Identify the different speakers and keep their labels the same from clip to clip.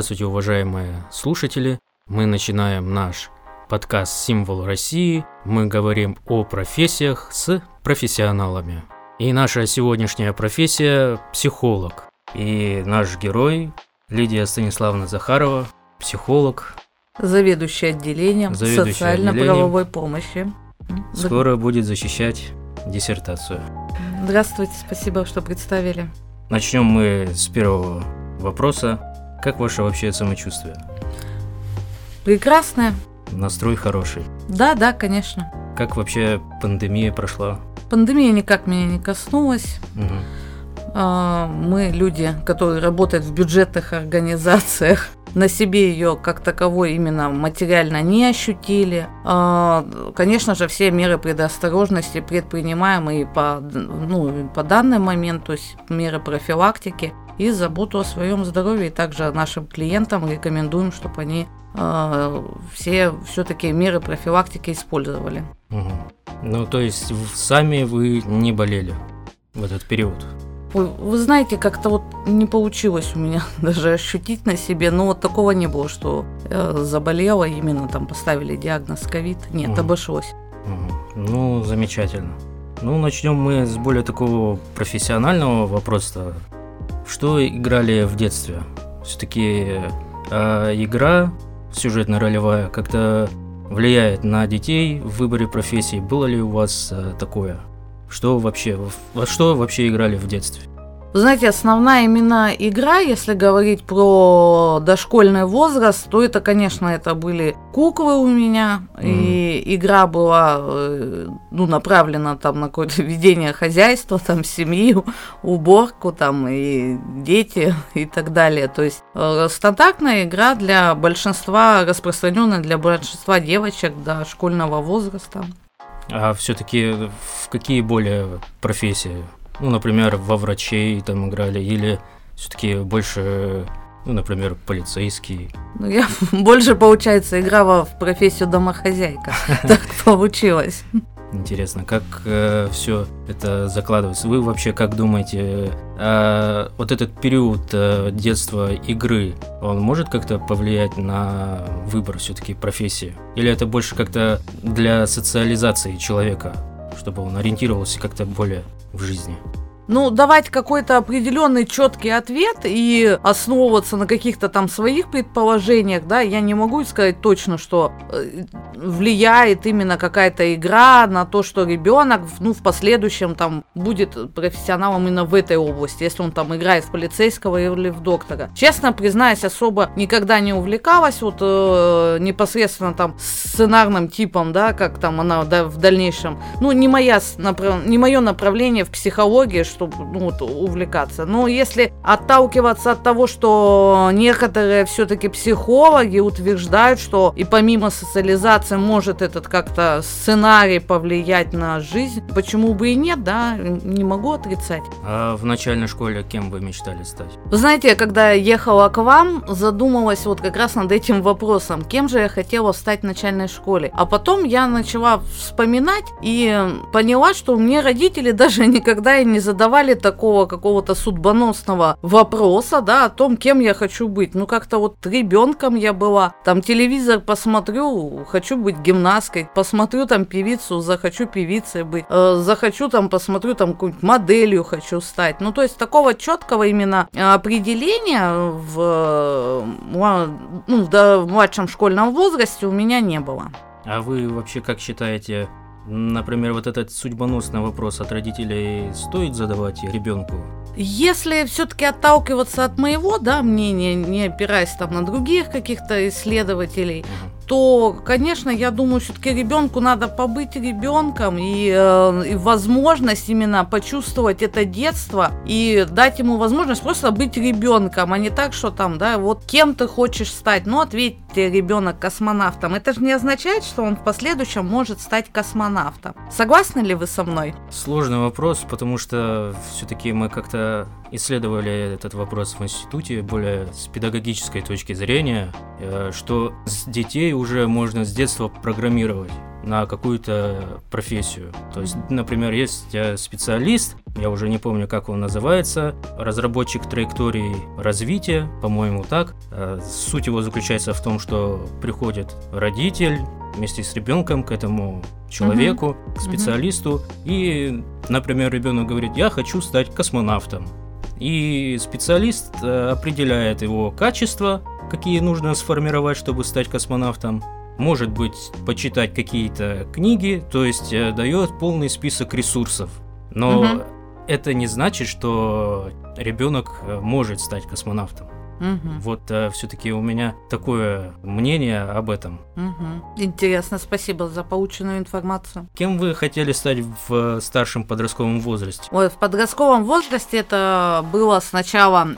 Speaker 1: Здравствуйте, уважаемые слушатели. Мы начинаем наш подкаст «Символ России». Мы говорим о профессиях с профессионалами. И наша сегодняшняя профессия – психолог. И наш герой Лидия Станиславовна Захарова, психолог.
Speaker 2: Заведующий отделением социально-правовой помощи.
Speaker 1: Скоро будет защищать диссертацию.
Speaker 2: Здравствуйте, спасибо, что представили.
Speaker 1: Начнем мы с первого вопроса. Как ваше вообще самочувствие?
Speaker 2: Прекрасная.
Speaker 1: Настрой хороший.
Speaker 2: Да, да, конечно.
Speaker 1: Как вообще пандемия прошла?
Speaker 2: Пандемия никак меня не коснулась. А, Мы люди, которые работают в бюджетных организациях, на себе ее как таковой именно материально не ощутили. А, Конечно же, все меры предосторожности предпринимаемые по, ну, по данный момент, то есть меры профилактики и заботу о своем здоровье. И также нашим клиентам рекомендуем, чтобы они а, все все-таки меры профилактики использовали.
Speaker 1: Мгм. Ну, то есть сами вы не болели в этот период?
Speaker 2: Ой, Вы знаете, как-то вот не получилось у меня даже ощутить на себе, но вот такого не было, что э, заболела, именно там поставили диагноз ковид. Нет,
Speaker 1: Мгм.
Speaker 2: обошлось.
Speaker 1: Мгм. Ну, замечательно. Ну, начнем мы с более такого профессионального вопроса. Что играли в детстве? Все-таки игра сюжетно-ролевая как-то влияет на детей в выборе профессии. Было ли у вас э, такое? Что вообще, во что вообще играли в детстве?
Speaker 2: Вы знаете, основная именно игра, если говорить про дошкольный возраст, то это, конечно, это были куклы у меня, и игра была э, ну, направлена там на какое-то ведение хозяйства, там семью, уборку, там и дети и так далее. То есть э, стандартная игра для большинства, распространенная для большинства девочек до школьного возраста.
Speaker 1: А все-таки в какие более профессии? Ну, например, во врачей там играли, или все-таки больше, ну, например, полицейский.
Speaker 2: Ну, я больше, получается, играла в профессию домохозяйка. Так получилось.
Speaker 1: Интересно, как все это закладывается? Вы вообще как думаете, а вот этот период э, детства игры, он может как-то повлиять на выбор все-таки профессии? Или это больше как-то для социализации человека, чтобы он ориентировался как-то более в жизни?
Speaker 2: Ну, давать какой-то определенный четкий ответ и основываться на каких-то там своих предположениях, да, я не могу сказать точно, что э, влияет именно какая-то игра на то, что ребенок, ну, в последующем там будет профессионалом именно в этой области, если он там играет в полицейского или в доктора. Честно признаюсь, особо никогда не увлекалась вот э, непосредственно там сценарным типом, да, как там она да, в дальнейшем. Ну, не моя направ- не мое направление в психологии, чтобы ну, вот, увлекаться. Но если отталкиваться от того, что некоторые все-таки психологи утверждают, что и помимо социализации может этот как-то сценарий повлиять на жизнь, почему бы и нет, да, не могу отрицать.
Speaker 1: А в начальной школе кем вы мечтали стать?
Speaker 2: Вы знаете, я когда ехала к вам, задумалась вот как раз над этим вопросом, кем же я хотела стать в начальной школе. А потом я начала вспоминать и поняла, что мне родители даже никогда и не задавали такого какого-то судьбоносного вопроса, да, о том, кем я хочу быть. Ну, как-то вот ребенком я была, там телевизор посмотрю, хочу быть гимнасткой, посмотрю там певицу, захочу певицей быть, Э, захочу там, посмотрю там какую-нибудь моделью хочу стать. Ну, то есть такого четкого именно определения в, э, ну, в младшем школьном возрасте у меня не было.
Speaker 1: А вы вообще как считаете, например, вот этот судьбоносный вопрос от родителей стоит задавать ребенку?
Speaker 2: Если все-таки отталкиваться от моего да, мнения, не опираясь там на других каких-то исследователей, то, конечно, я думаю, все-таки ребенку надо побыть ребенком и, э, и возможность именно почувствовать это детство и дать ему возможность просто быть ребенком, а не так, что там, да, вот кем ты хочешь стать. Ну, ответьте, ребенок космонавтом. Это же не означает, что он в последующем может стать космонавтом. Согласны ли вы со мной?
Speaker 1: Сложный вопрос, потому что все-таки мы как-то исследовали этот вопрос в институте более с педагогической точки зрения, э, что с детей уже можно с детства программировать. на какую-то профессию. То есть, например, есть э, специалист, я уже не помню, как он называется, разработчик траектории развития, по-моему, так. Э, суть его заключается в том, что приходит родитель вместе с ребенком к этому человеку, uh к специалисту, uh и, например, ребенок говорит, я хочу стать космонавтом. И специалист э, определяет его качества, какие нужно сформировать, чтобы стать космонавтом. Может быть, почитать какие-то книги, то есть э, дает полный список ресурсов. Но угу. это не значит, что ребенок э, может стать космонавтом. Угу. Вот э, все-таки у меня такое мнение об этом.
Speaker 2: Угу. Интересно, спасибо за полученную информацию.
Speaker 1: Кем вы хотели стать в старшем подростковом возрасте?
Speaker 2: Ой, в подростковом возрасте это было сначала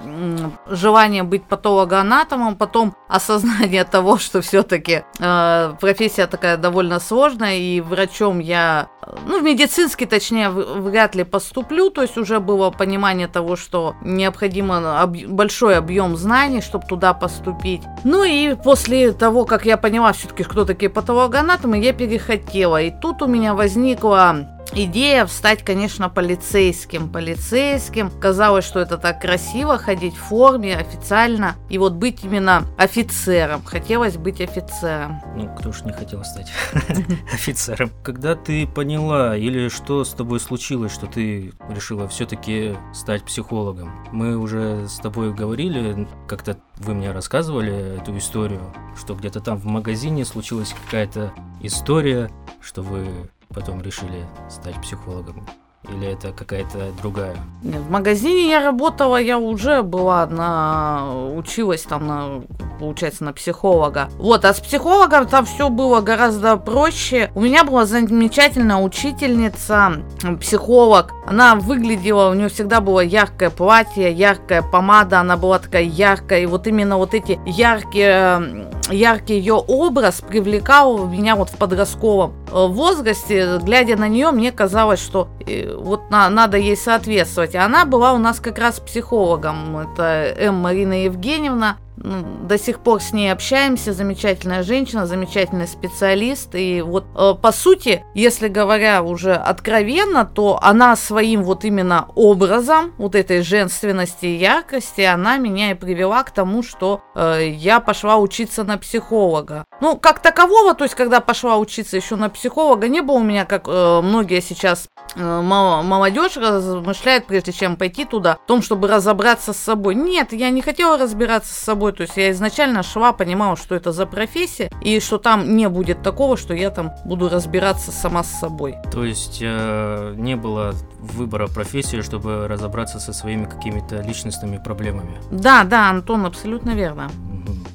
Speaker 2: желание быть патологоанатомом, потом осознание того, что все-таки э, профессия такая довольно сложная, и врачом я, ну, в медицинский, точнее, вряд ли поступлю, то есть уже было понимание того, что необходимо об, большой объем знаний, чтобы туда поступить. Ну и после того, как я поняла все-таки, кто такие патологоанатомы, я перехотела. И тут у меня возникла Идея встать, конечно, полицейским. Полицейским. Казалось, что это так красиво, ходить в форме официально. И вот быть именно офицером. Хотелось быть офицером.
Speaker 1: Ну, кто ж не хотел стать офицером. Когда ты поняла или что с тобой случилось, что ты решила все-таки стать психологом? Мы уже с тобой говорили, как-то вы мне рассказывали эту историю, что где-то там в магазине случилась какая-то история, что вы потом решили стать психологом? Или это какая-то другая?
Speaker 2: Нет, в магазине я работала, я уже была на... училась там на, получается, на психолога. Вот, а с психологом там все было гораздо проще. У меня была замечательная учительница, психолог. Она выглядела, у нее всегда было яркое платье, яркая помада, она была такая яркая. И вот именно вот эти яркие, яркий ее образ привлекал меня вот в подростковом э, возрасте. Глядя на нее, мне казалось, что э, вот на, надо ей соответствовать. Она была у нас как раз психологом. Это М. Марина Евгеньевна. Ну, до сих пор с ней общаемся, замечательная женщина, замечательный специалист. И вот, э, по сути, если говоря уже откровенно, то она своим вот именно образом, вот этой женственности и яркости, она меня и привела к тому, что э, я пошла учиться на психолога. Ну, как такового, то есть, когда пошла учиться еще на психолога, не было у меня, как э, многие сейчас молодежь размышляет, прежде чем пойти туда, в том, чтобы разобраться с собой. Нет, я не хотела разбираться с собой, то есть я изначально шла, понимала, что это за профессия, и что там не будет такого, что я там буду разбираться сама с собой.
Speaker 1: То есть э, не было выбора профессии, чтобы разобраться со своими какими-то личностными проблемами.
Speaker 2: Да, да, Антон, абсолютно верно.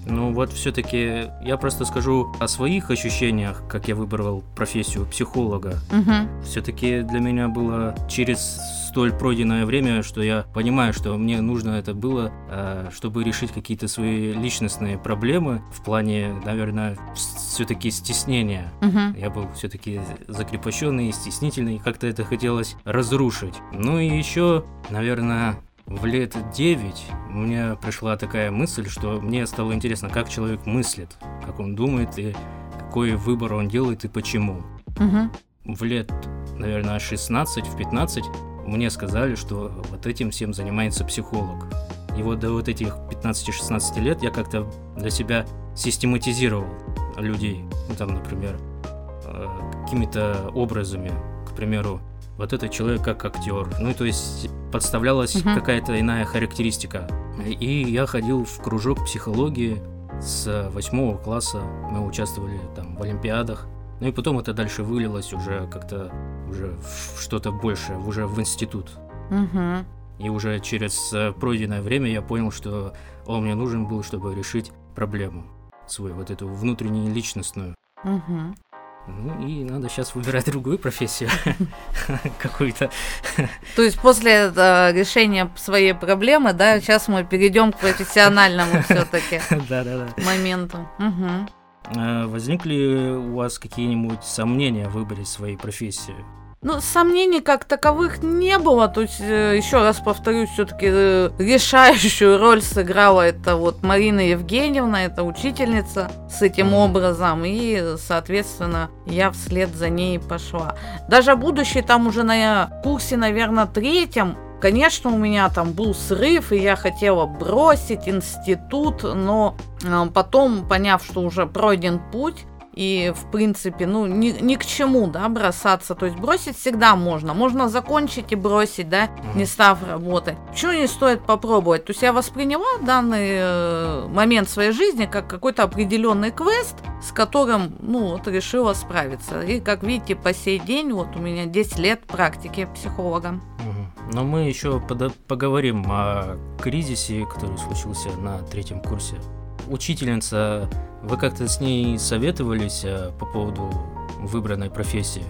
Speaker 1: Ну вот все-таки я просто скажу о своих ощущениях, как я выбрал профессию психолога. Угу. Все-таки для меня было через столь пройденное время, что я понимаю, что мне нужно это было, э, чтобы решить какие-то свои личностные проблемы в плане, наверное, все-таки стеснения. Угу. Я был все-таки закрепощенный, стеснительный, как-то это хотелось разрушить. Ну и еще, наверное, в лет 9 у меня пришла такая мысль, что мне стало интересно, как человек мыслит, как он думает и какой выбор он делает и почему. Угу. В лет, наверное, 16, в 15 мне сказали, что вот этим всем занимается психолог. И вот до вот этих 15-16 лет я как-то для себя систематизировал людей. Ну, там, например, э, какими-то образами. К примеру, вот этот человек как актер. Ну, то есть подставлялась угу. какая-то иная характеристика. И я ходил в кружок психологии с восьмого класса. Мы участвовали там в олимпиадах. Ну и потом это дальше вылилось уже как-то уже в что-то большее, уже в институт. Угу. И уже через э, пройденное время я понял, что он мне нужен был, чтобы решить проблему свою, вот эту внутреннюю личностную. Угу. Ну и надо сейчас выбирать другую профессию какую-то.
Speaker 2: То есть после э, решения своей проблемы, да, сейчас мы перейдем к профессиональному все-таки моменту.
Speaker 1: Угу. Возникли у вас какие-нибудь сомнения в выборе своей профессии?
Speaker 2: Ну, сомнений как таковых не было. То есть, э, еще раз повторюсь, все-таки э, решающую роль сыграла это вот Марина Евгеньевна, это учительница с этим образом. И, соответственно, я вслед за ней пошла. Даже будущий там уже на курсе, наверное, третьем, Конечно, у меня там был срыв, и я хотела бросить институт, но э, потом, поняв, что уже пройден путь, и, в принципе, ну, ни, ни к чему, да, бросаться. То есть бросить всегда можно. Можно закончить и бросить, да, не став работать. Почему не стоит попробовать? То есть я восприняла данный э, момент своей жизни как какой-то определенный квест, с которым, ну, вот решила справиться. И, как видите, по сей день, вот у меня 10 лет практики психолога.
Speaker 1: Но мы еще поговорим о кризисе, который случился на третьем курсе. Учительница вы как-то с ней советовались э, по поводу выбранной профессии?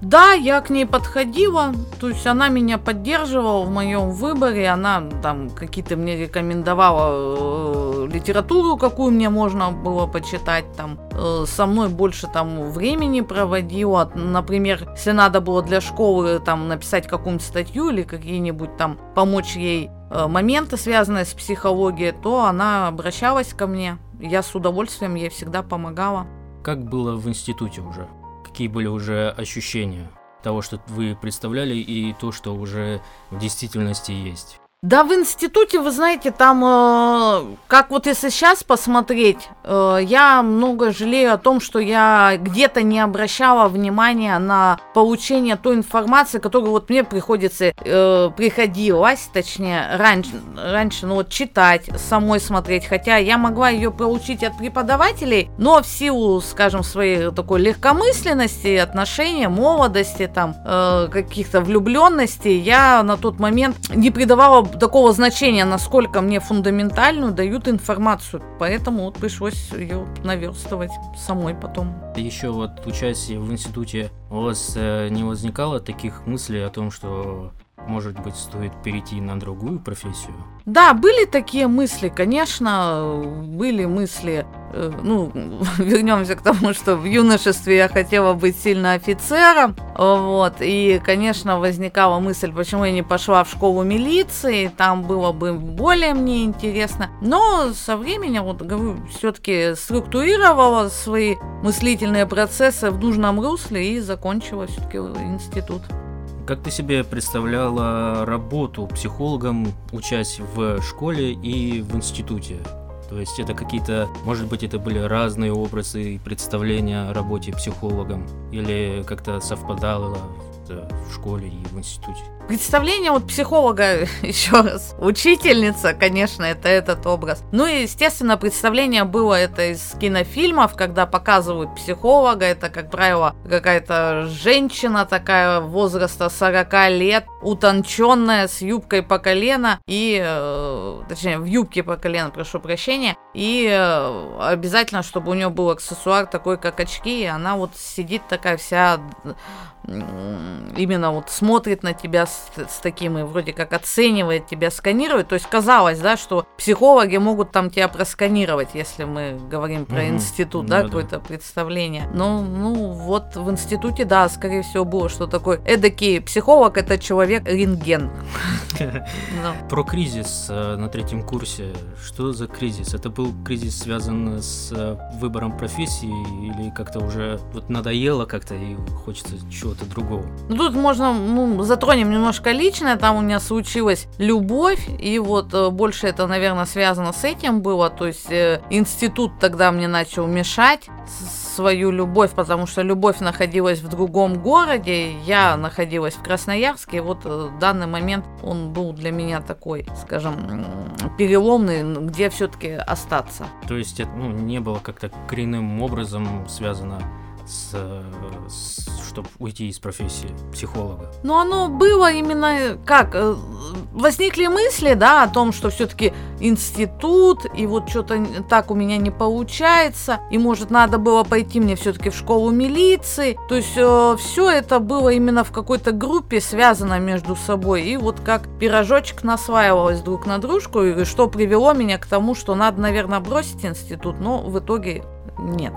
Speaker 2: Да, я к ней подходила, то есть она меня поддерживала в моем выборе, она там какие-то мне рекомендовала э, литературу, какую мне можно было почитать, там э, со мной больше там времени проводила, например, если надо было для школы там написать какую-нибудь статью или какие-нибудь там помочь ей моменты, связанные с психологией, то она обращалась ко мне, я с удовольствием ей всегда помогала.
Speaker 1: Как было в институте уже? какие были уже ощущения того, что вы представляли, и то, что уже в действительности есть?
Speaker 2: Да, в институте, вы знаете, там, э, как вот если сейчас посмотреть, э, я много жалею о том, что я где-то не обращала внимания на получение той информации, которую вот мне приходится, э, приходилось, точнее, раньше, раньше, ну вот читать, самой смотреть, хотя я могла ее получить от преподавателей, но в силу, скажем, своей такой легкомысленности, отношения, молодости, там, э, каких-то влюбленностей, я на тот момент не придавала такого значения, насколько мне фундаментальную дают информацию. Поэтому вот пришлось ее наверстывать самой потом.
Speaker 1: Еще вот участие в институте у вас э, не возникало таких мыслей о том, что может быть, стоит перейти на другую профессию?
Speaker 2: Да, были такие мысли, конечно, были мысли. Э, ну, вернемся к тому, что в юношестве я хотела быть сильно офицером. Вот, и, конечно, возникала мысль, почему я не пошла в школу милиции, там было бы более мне интересно. Но со временем, вот говорю, все-таки структурировала свои мыслительные процессы в нужном русле и закончила все-таки институт.
Speaker 1: Как ты себе представляла работу психологом, учась в школе и в институте? То есть это какие-то, может быть, это были разные образы и представления о работе психологом? Или как-то совпадало в школе и в институте?
Speaker 2: Представление вот психолога, еще раз, учительница, конечно, это этот образ. Ну и, естественно, представление было это из кинофильмов, когда показывают психолога, это, как правило, какая-то женщина такая возраста 40 лет, утонченная, с юбкой по колено, и, э, точнее, в юбке по колено, прошу прощения, и э, обязательно, чтобы у нее был аксессуар такой, как очки, и она вот сидит такая вся именно вот смотрит на тебя с, с таким и вроде как оценивает тебя, сканирует. То есть казалось, да, что психологи могут там тебя просканировать, если мы говорим про угу. институт, да, да какое-то представление. Но, ну, вот в институте, да, скорее всего, было что такое. Эдакий психолог – это человек рентген.
Speaker 1: Про кризис э, на третьем курсе. Что за кризис? Это был кризис связан с э, выбором профессии или как-то уже вот надоело как-то и хочется чего-то другого?
Speaker 2: Ну, тут можно, ну, затронем немножко личное. Там у меня случилась любовь, и вот э, больше это, наверное, связано с этим было. То есть э, институт тогда мне начал мешать свою любовь, потому что любовь находилась в другом городе, я находилась в Красноярске, и вот э, в данный момент он был для меня такой, скажем, переломный, где все-таки остаться.
Speaker 1: То есть это ну, не было как-то коренным образом связано с, с, чтобы уйти из профессии психолога?
Speaker 2: Ну, оно было именно как? Э, возникли мысли, да, о том, что все-таки институт, и вот что-то так у меня не получается, и может надо было пойти мне все-таки в школу милиции. То есть э, все это было именно в какой-то группе связано между собой, и вот как пирожочек насваивалось друг на дружку, и что привело меня к тому, что надо, наверное, бросить институт, но в итоге нет.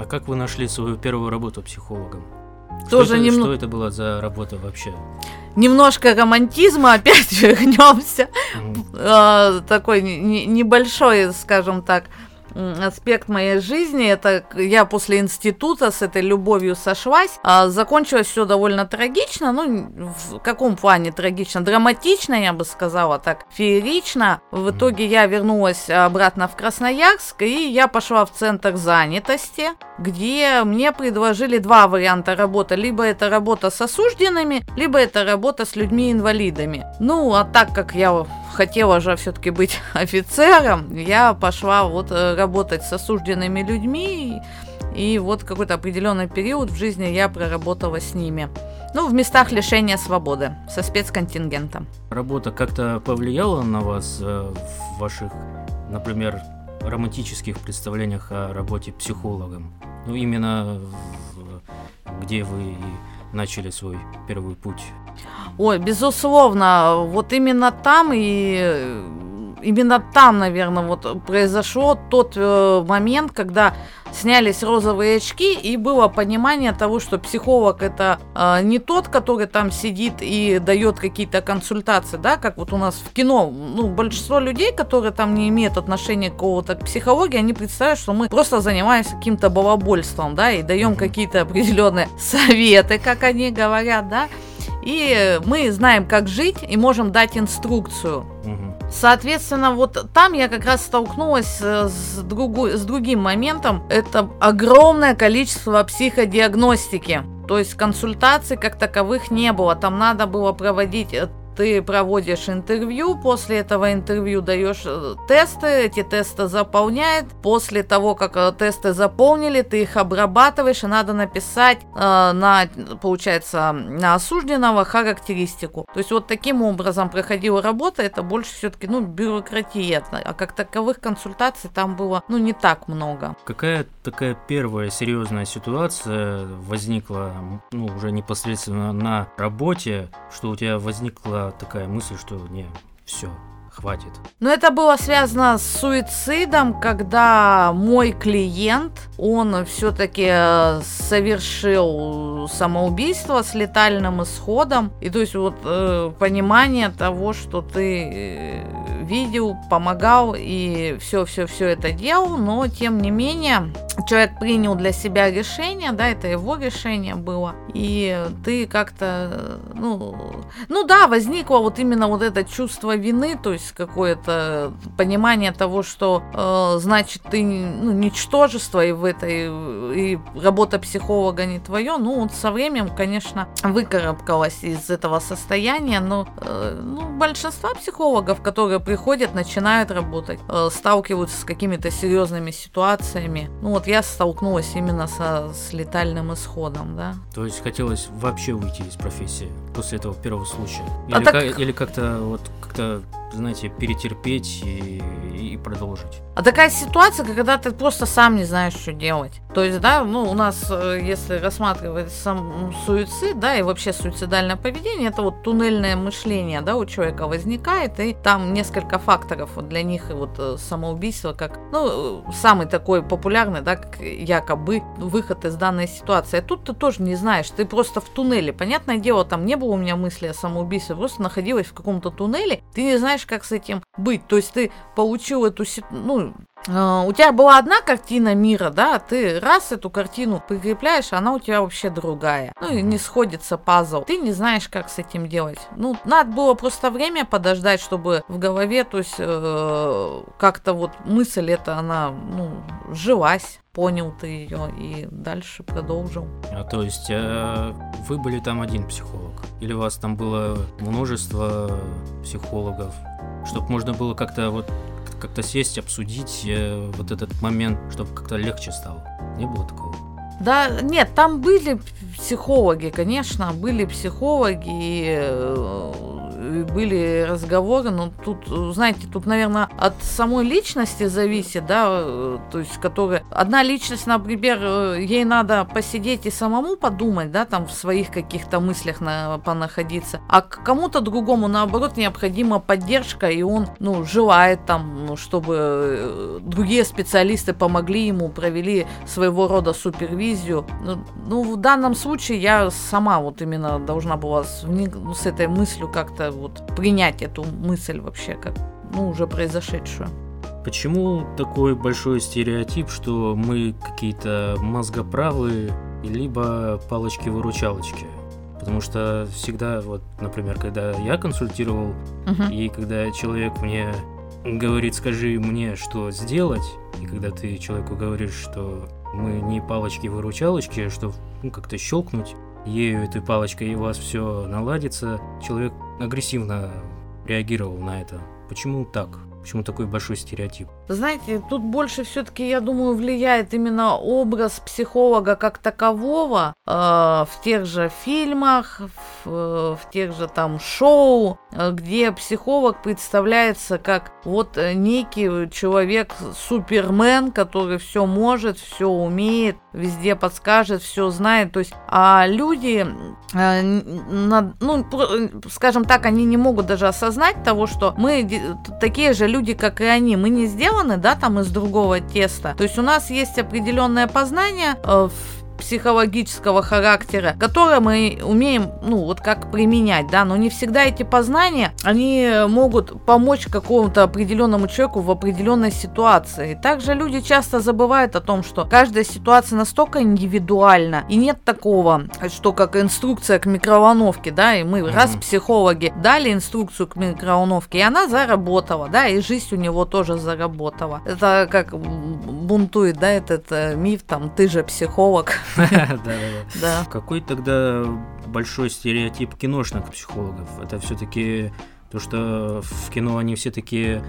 Speaker 1: А как вы нашли свою первую работу психологом? Что Тоже это, немного... Что это была за работа вообще?
Speaker 2: Немножко романтизма, опять вернемся. Mm-hmm. Такой небольшой, скажем так, аспект моей жизни. Это я после института с этой любовью сошлась. А закончилось все довольно трагично. Ну, в каком плане трагично? Драматично, я бы сказала так, феерично. В итоге я вернулась обратно в Красноярск, и я пошла в центр занятости, где мне предложили два варианта работы. Либо это работа с осужденными, либо это работа с людьми-инвалидами. Ну, а так как я хотела же все-таки быть офицером, я пошла вот э, работать с осужденными людьми, и, вот какой-то определенный период в жизни я проработала с ними. Ну, в местах лишения свободы, со спецконтингентом.
Speaker 1: Работа как-то повлияла на вас э, в ваших, например, романтических представлениях о работе психологом? Ну, именно в, где вы начали свой первый путь?
Speaker 2: Ой, безусловно, вот именно там и именно там, наверное, вот произошел тот э, момент, когда снялись розовые очки, и было понимание того, что психолог это э, не тот, который там сидит и дает какие-то консультации, да, как вот у нас в кино. Ну, большинство людей, которые там не имеют отношения какого-то к психологии, они представляют, что мы просто занимаемся каким-то балабольством, да, и даем какие-то определенные советы, как они говорят, да. И мы знаем, как жить, и можем дать инструкцию. Соответственно, вот там я как раз столкнулась э, с, другу, с другим моментом. Это огромное количество психодиагностики. То есть консультаций как таковых не было. Там надо было проводить э, ты проводишь интервью, после этого интервью даешь э, тесты, эти тесты заполняет. После того, как э, тесты заполнили, ты их обрабатываешь, и надо написать э, на, получается, на осужденного характеристику. То есть вот таким образом проходила работа, это больше все-таки, ну, бюрократия, а как таковых консультаций там было, ну, не так много.
Speaker 1: Какая такая первая серьезная ситуация возникла, ну, уже непосредственно на работе, что у тебя возникла такая мысль, что не, все, хватит.
Speaker 2: Но это было связано с суицидом, когда мой клиент, он все-таки э, совершил самоубийство с летальным исходом. И то есть вот э, понимание того, что ты э, видел, помогал и все-все-все это делал, но тем не менее человек принял для себя решение, да, это его решение было, и ты как-то, ну, ну да, возникло вот именно вот это чувство вины, то есть какое-то понимание того, что э, значит ты ну, ничтожество и в этой и работа психолога не твое, ну вот со временем, конечно, выкарабкалась из этого состояния, но э, ну, большинство психологов, которые приходят, начинают работать, э, сталкиваются с какими-то серьезными ситуациями, ну вот я столкнулась именно со, с летальным исходом, да.
Speaker 1: То есть хотелось вообще уйти из профессии после этого первого случая? Или, а так... как, или как-то вот как-то знаете, перетерпеть и, и продолжить.
Speaker 2: А такая ситуация, когда ты просто сам не знаешь, что делать. То есть, да, ну, у нас, э, если рассматривать сам суицид, да, и вообще суицидальное поведение, это вот туннельное мышление, да, у человека возникает, и там несколько факторов вот для них, и вот э, самоубийство, как, ну, самый такой популярный, да, как якобы выход из данной ситуации. А тут ты тоже не знаешь, ты просто в туннеле. Понятное дело, там не было у меня мысли о самоубийстве, просто находилась в каком-то туннеле, ты не знаешь, как с этим быть. То есть ты получил эту, ну, а, у тебя была одна картина мира, да, а ты раз эту картину прикрепляешь, она у тебя вообще другая. Ну и не сходится пазл. Ты не знаешь, как с этим делать. Ну, надо было просто время подождать, чтобы в голове, то есть э, как-то вот мысль эта, она, ну, жилась понял ты ее и дальше продолжил.
Speaker 1: А то есть э, вы были там один психолог? Или у вас там было множество психологов? Чтобы можно было как-то вот как-то сесть, обсудить э, вот этот момент, чтобы как-то легче стало. Не было такого?
Speaker 2: Да, нет, там были психологи, конечно, были психологи, и, были разговоры, но тут, знаете, тут, наверное, от самой личности зависит, да, то есть, которая... Одна личность, например, ей надо посидеть и самому подумать, да, там в своих каких-то мыслях на, понаходиться, а кому-то другому, наоборот, необходима поддержка, и он, ну, желает там, ну, чтобы другие специалисты помогли ему, провели своего рода супервизию. Ну, ну в данном случае я сама вот именно должна была с, ну, с этой мыслью как-то вот принять эту мысль вообще, как, ну, уже произошедшую.
Speaker 1: Почему такой большой стереотип, что мы какие-то мозгоправые, либо палочки-выручалочки? Потому что всегда, вот, например, когда я консультировал, uh-huh. и когда человек мне говорит, скажи мне, что сделать, и когда ты человеку говоришь, что мы не палочки-выручалочки, что ну, как-то щелкнуть ею этой палочкой, и у вас все наладится, человек агрессивно реагировал на это. Почему так? Почему такой большой стереотип?
Speaker 2: Знаете, тут больше все-таки, я думаю, влияет именно образ психолога как такового э, в тех же фильмах, в, в тех же там шоу, где психолог представляется как вот некий человек Супермен, который все может, все умеет, везде подскажет, все знает. То есть, а люди, э, на, ну, скажем так, они не могут даже осознать того, что мы такие же люди, как и они. Мы не сделаны, да, там из другого теста. То есть у нас есть определенное познание э, в психологического характера, которое мы умеем, ну, вот как применять, да, но не всегда эти познания, они могут помочь какому-то определенному человеку в определенной ситуации. Также люди часто забывают о том, что каждая ситуация настолько индивидуальна, и нет такого, что как инструкция к микроволновке, да, и мы, mm-hmm. раз психологи дали инструкцию к микроволновке, и она заработала, да, и жизнь у него тоже заработала. Это как бунтует, да, этот э, миф, там, ты же психолог.
Speaker 1: Да. Какой тогда большой стереотип киношных психологов? Это все-таки то, что в кино они все такие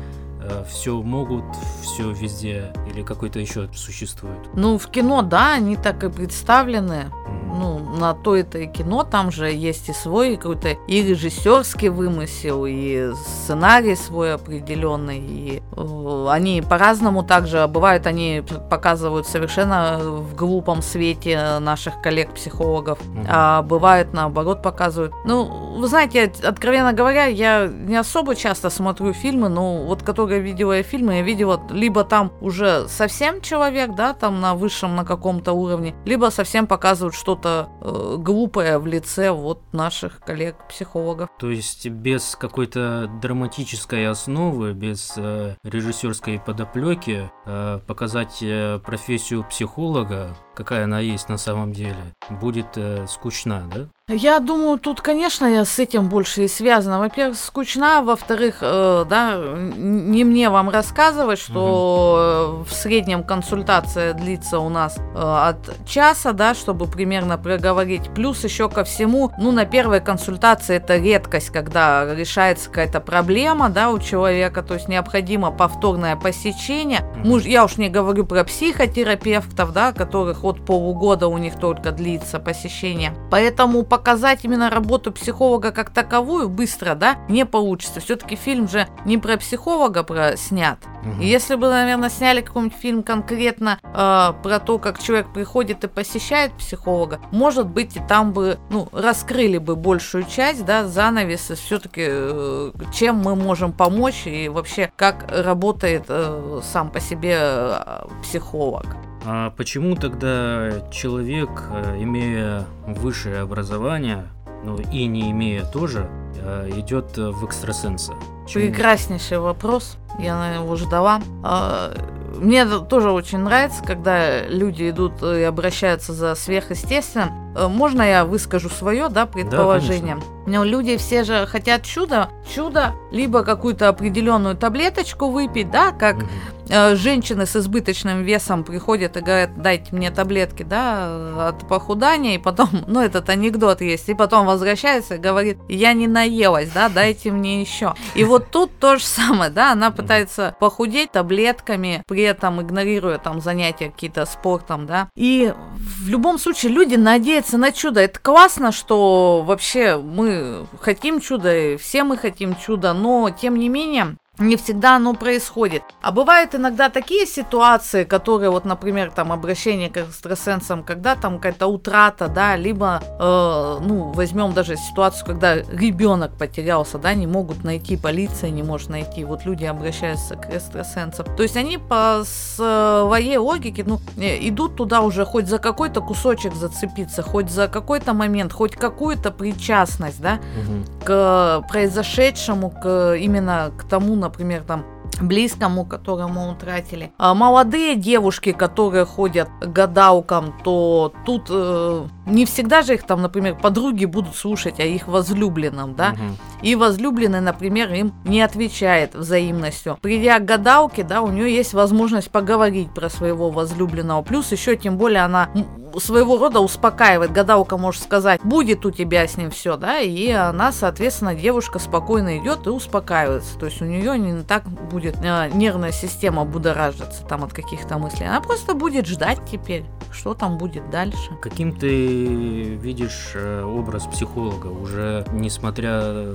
Speaker 1: все могут, все везде, или какой-то еще существует?
Speaker 2: Ну, в кино, да, они так и представлены ну, на то это и кино, там же есть и свой какой-то и режиссерский вымысел, и сценарий свой определенный, и э, они по-разному также, бывают они показывают совершенно в глупом свете наших коллег-психологов, mm-hmm. а бывают наоборот показывают. Ну, вы знаете, откровенно говоря, я не особо часто смотрю фильмы, но вот которые видела я фильмы, я видела либо там уже совсем человек, да, там на высшем на каком-то уровне, либо совсем показывают что-то э, глупое в лице вот наших коллег-психологов.
Speaker 1: То есть без какой-то драматической основы, без э, режиссерской подоплеки э, показать э, профессию психолога, какая она есть на самом деле, будет э, скучна, да?
Speaker 2: Я думаю, тут, конечно, я с этим больше и связана. Во-первых, скучно, во-вторых, э, да, не мне вам рассказывать, что угу. в среднем консультация длится у нас э, от часа, да, чтобы примерно проговорить. Плюс еще ко всему, ну, на первой консультации это редкость, когда решается какая-то проблема, да, у человека, то есть необходимо повторное посещение. Угу. Я уж не говорю про психотерапевтов, да, которых от полугода у них только длится посещение. Поэтому по показать именно работу психолога как таковую быстро, да, не получится. Все-таки фильм же не про психолога про снят. Угу. И если бы, наверное, сняли какой-нибудь фильм конкретно э, про то, как человек приходит и посещает психолога, может быть, и там бы, ну, раскрыли бы большую часть, да, занавесы, все-таки, э, чем мы можем помочь и вообще, как работает э, сам по себе э, психолог.
Speaker 1: А почему тогда человек, э, имея высшее образование, ну и не имея тоже, э, идет в экстрасенса?
Speaker 2: Почему? Прекраснейший вопрос. Я на него ждала. А, мне тоже очень нравится, когда люди идут и обращаются за сверхъестественным. Э, можно я выскажу свое, да, предположение? Да, Но люди все же хотят чуда. Чудо, либо какую-то определенную таблеточку выпить, да, как угу женщины с избыточным весом приходят и говорят, дайте мне таблетки, да, от похудания, и потом, ну, этот анекдот есть, и потом возвращается и говорит, я не наелась, да, дайте мне еще. И вот тут то же самое, да, она пытается похудеть таблетками, при этом игнорируя там занятия какие-то спортом, да. И в любом случае люди надеются на чудо. Это классно, что вообще мы хотим чуда, и все мы хотим чуда, но тем не менее не всегда оно происходит. А бывают иногда такие ситуации, которые, вот, например, там обращение к экстрасенсам, когда там какая-то утрата, да, либо, э, ну, возьмем даже ситуацию, когда ребенок потерялся, да, не могут найти, полиция не может найти, вот люди обращаются к экстрасенсам. То есть они по своей логике, ну, э, идут туда уже хоть за какой-то кусочек зацепиться, хоть за какой-то момент, хоть какую-то причастность, да, угу. К произошедшему, к именно к тому, например, там близкому, которому утратили. А молодые девушки, которые ходят гадалкам, то тут э, не всегда же их там, например, подруги будут слушать о их возлюбленном, да, угу. и возлюбленный, например, им не отвечает взаимностью. Придя к гадалке, да, у нее есть возможность поговорить про своего возлюбленного, плюс еще тем более она своего рода успокаивает. Гадалка может сказать, будет у тебя с ним все, да, и она, соответственно, девушка спокойно идет и успокаивается. То есть у нее не так будет э, нервная система будоражиться там от каких-то мыслей. Она просто будет ждать теперь, что там будет дальше.
Speaker 1: Каким ты видишь э, образ психолога, уже несмотря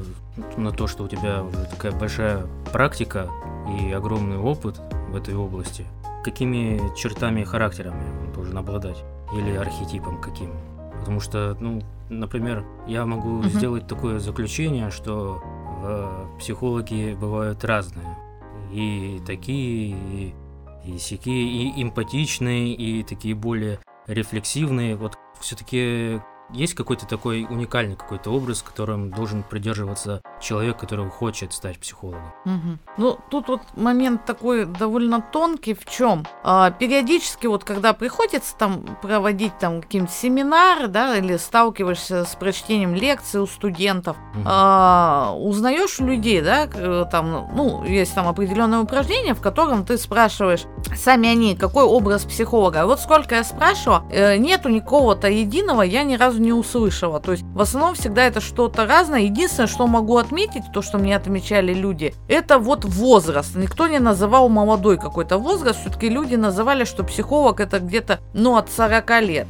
Speaker 1: на то, что у тебя уже такая большая практика и огромный опыт в этой области, какими чертами характерами он должен обладать? или архетипом каким. Потому что, ну, например, я могу угу. сделать такое заключение, что э, психологи бывают разные. И такие, и, и сякие, и эмпатичные, и такие более рефлексивные. Вот все-таки есть какой-то такой уникальный какой-то образ, которым должен придерживаться человек, который хочет стать психологом.
Speaker 2: Угу. Ну, тут вот момент такой довольно тонкий в чем. А, периодически вот когда приходится там проводить там какие-нибудь семинары, да, или сталкиваешься с прочтением лекций у студентов, угу. а, узнаешь у людей, да, там, ну, есть там определенное упражнение, в котором ты спрашиваешь, сами они, какой образ психолога. Вот сколько я спрашивала, э, нету никакого-то единого, я ни разу не услышала. То есть в основном всегда это что-то разное. Единственное, что могу отметить, то, что мне отмечали люди, это вот возраст. Никто не называл молодой какой-то возраст. Все-таки люди называли, что психолог это где-то, ну, от 40 лет.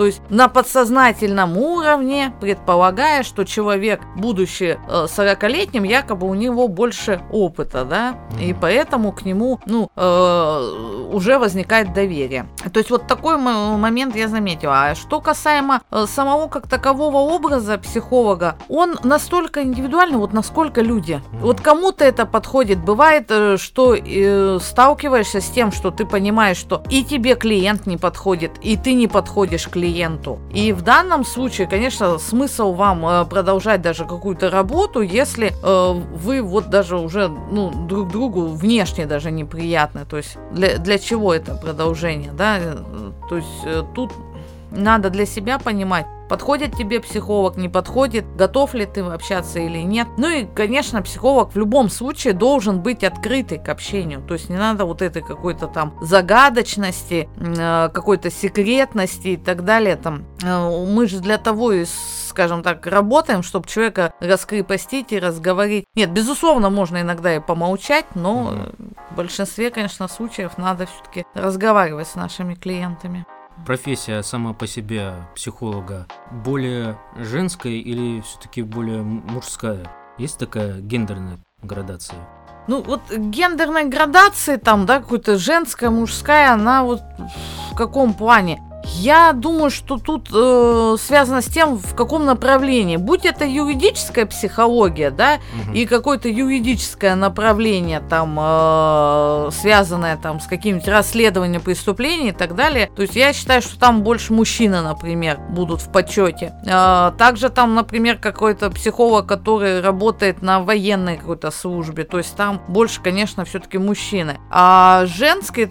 Speaker 2: То есть на подсознательном уровне, предполагая, что человек, будучи 40-летним, э, якобы у него больше опыта, да, и поэтому к нему, ну, э, уже возникает доверие. То есть вот такой момент я заметила. А что касаемо э, самого как такового образа психолога, он настолько индивидуальный, вот насколько люди. Вот кому-то это подходит. Бывает, что сталкиваешься с тем, что ты понимаешь, что и тебе клиент не подходит, и ты не подходишь клиенту, клиенту. И в данном случае, конечно, смысл вам э, продолжать даже какую-то работу, если э, вы вот даже уже ну, друг другу внешне даже неприятны. То есть для, для чего это продолжение, да? Э, то есть тут надо для себя понимать, подходит тебе психолог, не подходит, готов ли ты общаться или нет. Ну и, конечно, психолог в любом случае должен быть открытый к общению. То есть не надо вот этой какой-то там загадочности, э, какой-то секретности и так далее. Там. Э, мы же для того и скажем так, работаем, чтобы человека раскрепостить и разговорить. Нет, безусловно, можно иногда и помолчать, но в большинстве, конечно, случаев надо все-таки разговаривать с нашими клиентами
Speaker 1: профессия сама по себе психолога более женская или все-таки более мужская? Есть такая гендерная градация?
Speaker 2: Ну, вот гендерной градации там, да, какой-то женская, мужская, она вот в каком плане? Я думаю, что тут э, связано с тем, в каком направлении. Будь это юридическая психология, да, угу. и какое-то юридическое направление, там, э, связанное там с каким-нибудь расследованием преступлений и так далее. То есть я считаю, что там больше мужчины, например, будут в почете. Э, также там, например, какой-то психолог, который работает на военной какой-то службе. То есть там больше, конечно, все-таки мужчины. А женский,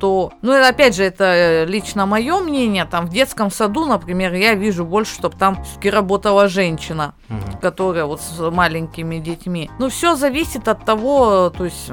Speaker 2: то, ну, опять же, это лично мое мое мнение, там в детском саду, например, я вижу больше, чтобы там все-таки работала женщина,
Speaker 1: Мгм.
Speaker 2: которая вот с маленькими детьми. Ну, все зависит от того, то есть,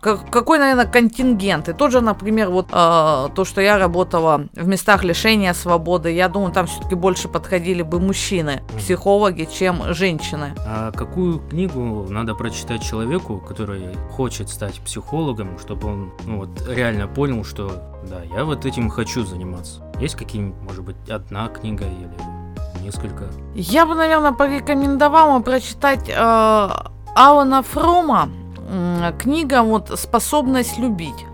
Speaker 2: как- какой, наверное, контингент. И тот же, например, вот э, то, что я работала в местах лишения свободы, я думаю, там все-таки больше подходили бы мужчины, психологи, чем женщины.
Speaker 1: А какую книгу надо прочитать человеку, который хочет стать психологом, чтобы он ну, вот, реально понял, что да, я вот этим хочу заниматься? Есть какие-нибудь, может быть, одна книга или несколько?
Speaker 2: Я бы, наверное, порекомендовала прочитать э, Алана Фрома м, книга вот «Способность любить».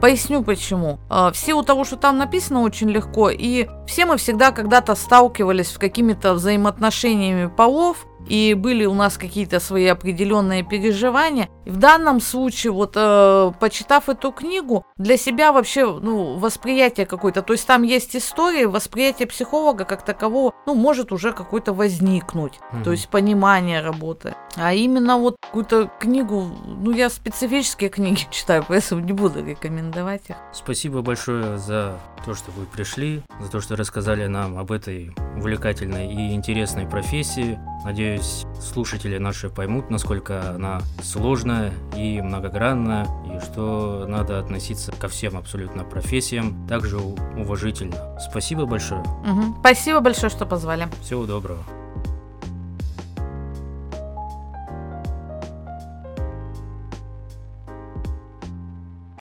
Speaker 2: Поясню почему. Э, В силу того, что там написано очень легко, и все мы всегда когда-то сталкивались с какими-то взаимоотношениями полов, и были у нас какие-то свои определенные переживания. И в данном случае, вот э, почитав эту книгу, для себя вообще ну, восприятие какое-то, то есть там есть истории, восприятие психолога как такового, ну, может уже какой-то возникнуть,
Speaker 1: Мгм.
Speaker 2: то есть понимание работы. А именно вот какую-то книгу, ну, я специфические книги читаю, поэтому не буду рекомендовать их.
Speaker 1: Спасибо большое за то, что вы пришли, за то, что рассказали нам об этой увлекательной и интересной профессии. Надеюсь, слушатели наши поймут, насколько она сложная и многогранная, и что надо относиться ко всем абсолютно профессиям также уважительно. Спасибо большое.
Speaker 2: Мгм. Спасибо большое, что позвали.
Speaker 1: Всего доброго.